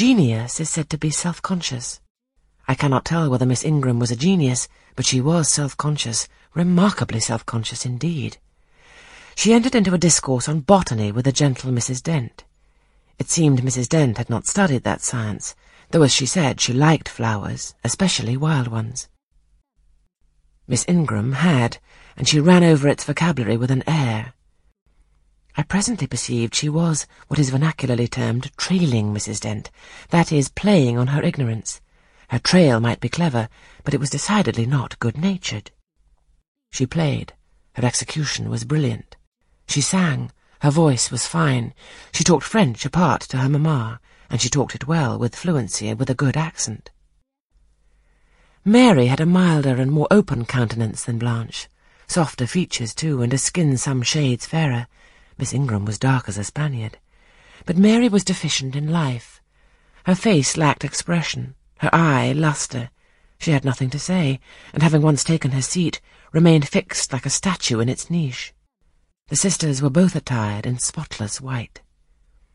Genius is said to be self-conscious. I cannot tell whether Miss Ingram was a genius, but she was self-conscious, remarkably self-conscious indeed. She entered into a discourse on botany with the gentle Mrs. Dent. It seemed Mrs. Dent had not studied that science, though as she said she liked flowers, especially wild ones. Miss Ingram had, and she ran over its vocabulary with an air. I presently perceived she was what is vernacularly termed trailing Mrs. Dent, that is, playing on her ignorance. Her trail might be clever, but it was decidedly not good-natured. She played. Her execution was brilliant. She sang. Her voice was fine. She talked French apart to her mamma, and she talked it well, with fluency and with a good accent. Mary had a milder and more open countenance than Blanche, softer features, too, and a skin some shades fairer. Miss Ingram was dark as a Spaniard. But Mary was deficient in life. Her face lacked expression, her eye lustre. She had nothing to say, and having once taken her seat, remained fixed like a statue in its niche. The sisters were both attired in spotless white.